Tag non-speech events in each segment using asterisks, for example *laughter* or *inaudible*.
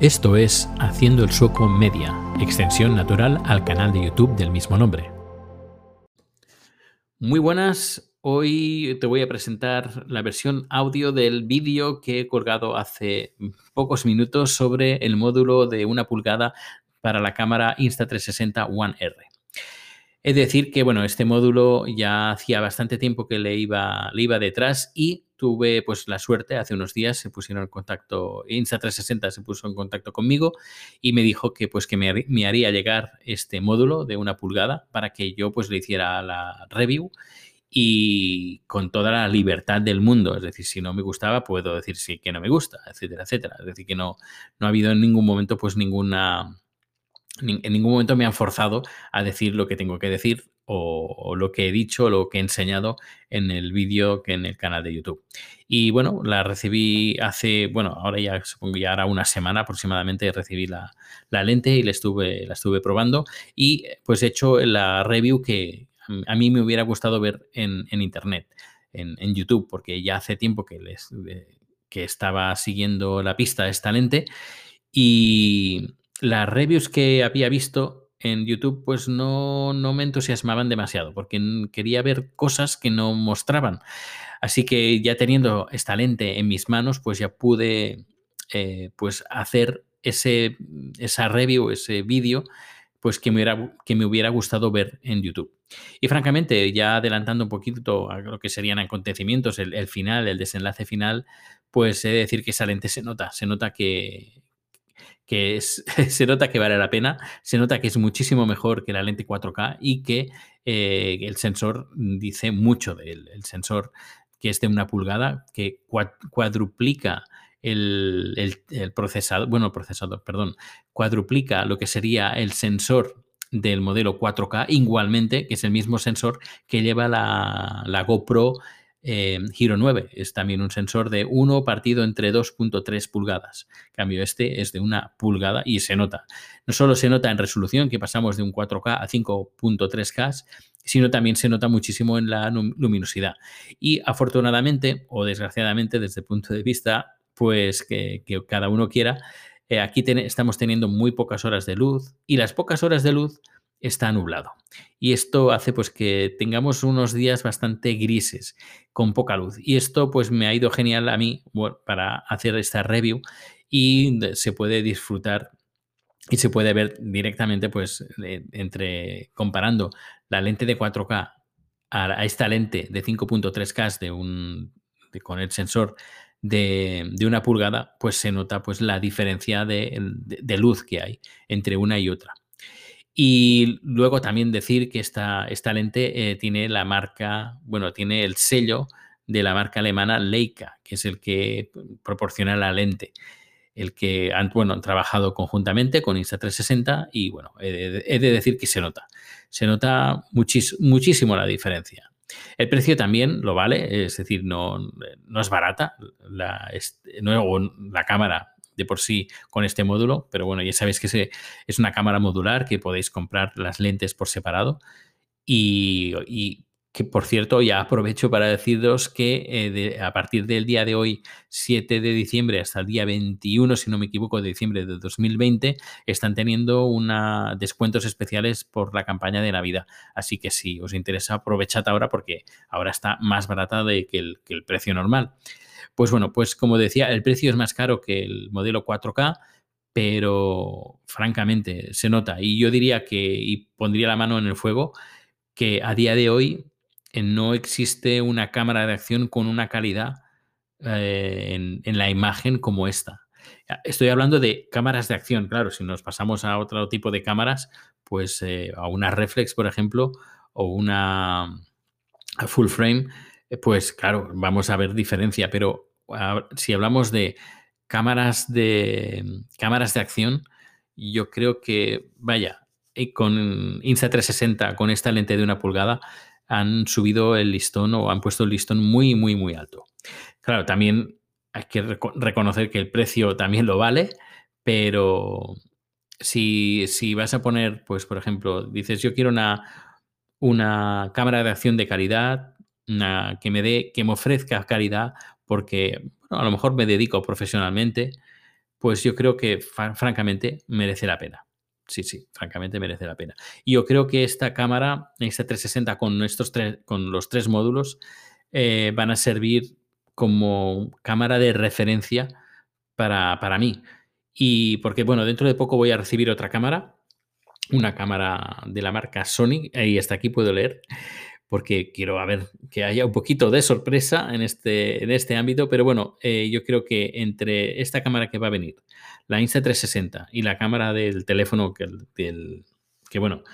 Esto es Haciendo el Sueco Media, extensión natural al canal de YouTube del mismo nombre. Muy buenas, hoy te voy a presentar la versión audio del vídeo que he colgado hace pocos minutos sobre el módulo de una pulgada para la cámara Insta360 One R. Es decir que, bueno, este módulo ya hacía bastante tiempo que le iba, le iba detrás y tuve pues la suerte, hace unos días se pusieron en contacto, Insta360 se puso en contacto conmigo y me dijo que pues que me, haría llegar este módulo de una pulgada para que yo pues le hiciera la review y con toda la libertad del mundo. Es decir, si no me gustaba, puedo decir sí que no me gusta, etcétera, etcétera. Es decir, que no, no ha habido en ningún momento pues ninguna en ningún momento me han forzado a decir lo que tengo que decir o, lo que he dicho lo que he enseñado en el vídeo que en el canal de YouTube. Y bueno, la recibí hace, bueno, ahora ya supongo ya hará una semana aproximadamente recibí la, lente y la estuve, la estuve probando y pues he hecho la review que a mí me hubiera gustado ver en, internet, en, YouTube, porque ya hace tiempo que, les, que estaba siguiendo la pista esta lente y las reviews que había visto en YouTube pues no, no me entusiasmaban demasiado porque quería ver cosas que no mostraban. Así que ya teniendo esta lente en mis manos pues ya pude eh, pues hacer ese, esa review, ese vídeo pues que me, hubiera, que me hubiera gustado ver en YouTube. Y francamente, ya adelantando un poquito a lo que serían acontecimientos, el, el final, el desenlace final, pues he de decir que esa lente se nota, se nota que, que *laughs* se nota que vale la pena, se nota que es muchísimo mejor que la lente 4K y que eh, el sensor dice mucho de él. El sensor que es de una pulgada, que cuadruplica el, el, procesador, bueno, procesador, perdón, cuadruplica lo que sería el sensor del modelo 4K, igualmente, que es el mismo sensor que lleva la, la GoPro eh, Hero 9 es también un sensor de 1 partido entre 2.3 pulgadas. En cambio, este es de una pulgada y se nota. No solo se nota en resolución, que pasamos de un 4K a 5.3K, sino también se nota muchísimo en la luminosidad. Y afortunadamente, o desgraciadamente, desde el punto de vista, pues que, cada uno quiera, eh, aquí estamos teniendo muy pocas horas de luz y las pocas horas de luz está nublado. Y esto hace pues que tengamos unos días bastante grises, con poca luz. Y esto pues me ha ido genial a mí para hacer esta review y se puede disfrutar y se puede ver directamente pues entre comparando la lente de 4K a, esta lente de 5.3K de un con el sensor de, una pulgada, pues se nota pues la diferencia de luz que hay entre una y otra. Y luego también decir que esta, esta lente eh, tiene la marca, bueno, tiene el sello de la marca alemana Leica, que es el que proporciona la lente. El que han, bueno, han trabajado conjuntamente con Insta360 y bueno, he de, decir que se nota. Se nota muchísimo la diferencia. El precio también lo vale, es decir, no, no es barata. La, no, la cámara de por sí con este módulo, pero bueno, ya sabéis que es una cámara modular que podéis comprar las lentes por separado y, que por cierto ya aprovecho para deciros que eh, a partir del día de hoy, 7 de diciembre hasta el día 21, si no me equivoco, de diciembre de 2020, están teniendo una, descuentos especiales por la campaña de Navidad. Así que si os interesa, aprovechad ahora porque ahora está más barata de que el precio normal. Pues bueno, pues como decía, el precio es más caro que el modelo 4K, pero francamente se nota. Y yo diría que, y pondría la mano en el fuego, que a día de hoy eh, no existe una cámara de acción con una calidad eh, en, la imagen como esta. Estoy hablando de cámaras de acción, claro, si nos pasamos a otro tipo de cámaras, pues eh, a una reflex, por ejemplo, o una full frame, pues claro, vamos a ver diferencia, pero si hablamos de cámaras de cámaras de acción, yo creo que, vaya, con Insta360, con esta lente de una pulgada, han subido el listón o han puesto el listón muy, muy, muy alto. Claro, también hay que reconocer que el precio también lo vale, pero si, si vas a poner, pues, por ejemplo, dices, yo quiero una, una cámara de acción de calidad, que me dé, que me ofrezca calidad, porque a lo mejor me dedico profesionalmente, pues yo creo que francamente merece la pena. Sí, sí, francamente merece la pena. Y yo creo que esta cámara, esta 360 con, estos tres, con los tres módulos, eh, van a servir como cámara de referencia para, para mí. Y porque, bueno, dentro de poco voy a recibir otra cámara, una cámara de la marca Sony, y hasta aquí puedo leer, porque quiero a que haya un poquito de sorpresa en este, en este ámbito, pero bueno, eh, yo creo que entre esta cámara que va a venir, la Insta360 y la cámara del teléfono que, bueno,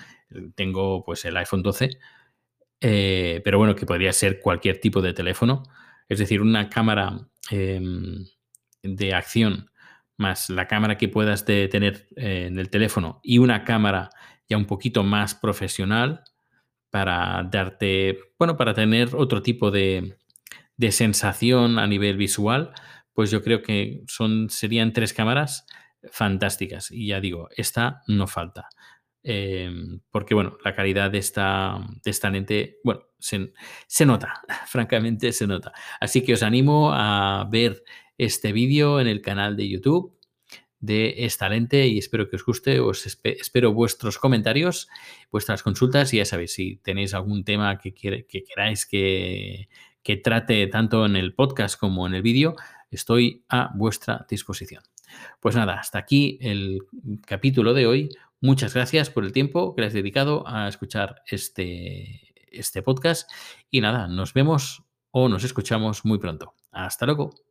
tengo pues el iPhone 12, eh, pero bueno, que podría ser cualquier tipo de teléfono, es decir, una cámara em, de acción más la cámara que puedas tener eh, en el teléfono y una cámara ya un poquito más profesional, para darte, bueno, para tener otro tipo de, sensación a nivel visual, pues yo creo que son, serían tres cámaras fantásticas. Y ya digo, esta no falta. Em, porque, bueno, la calidad de esta, de esta lente, bueno, se, se, nota, *laughs* francamente se nota. Así que os animo a ver este vídeo en el canal de YouTube de esta lente y espero que os guste. Os espero vuestros comentarios, vuestras consultas y ya sabéis, si tenéis algún tema que, que queráis que, que trate tanto en el podcast como en el vídeo, estoy a vuestra disposición. Pues nada, hasta aquí el capítulo de hoy. Muchas gracias por el tiempo que has dedicado a escuchar este, este podcast y nada, nos vemos o nos escuchamos muy pronto. Hasta luego.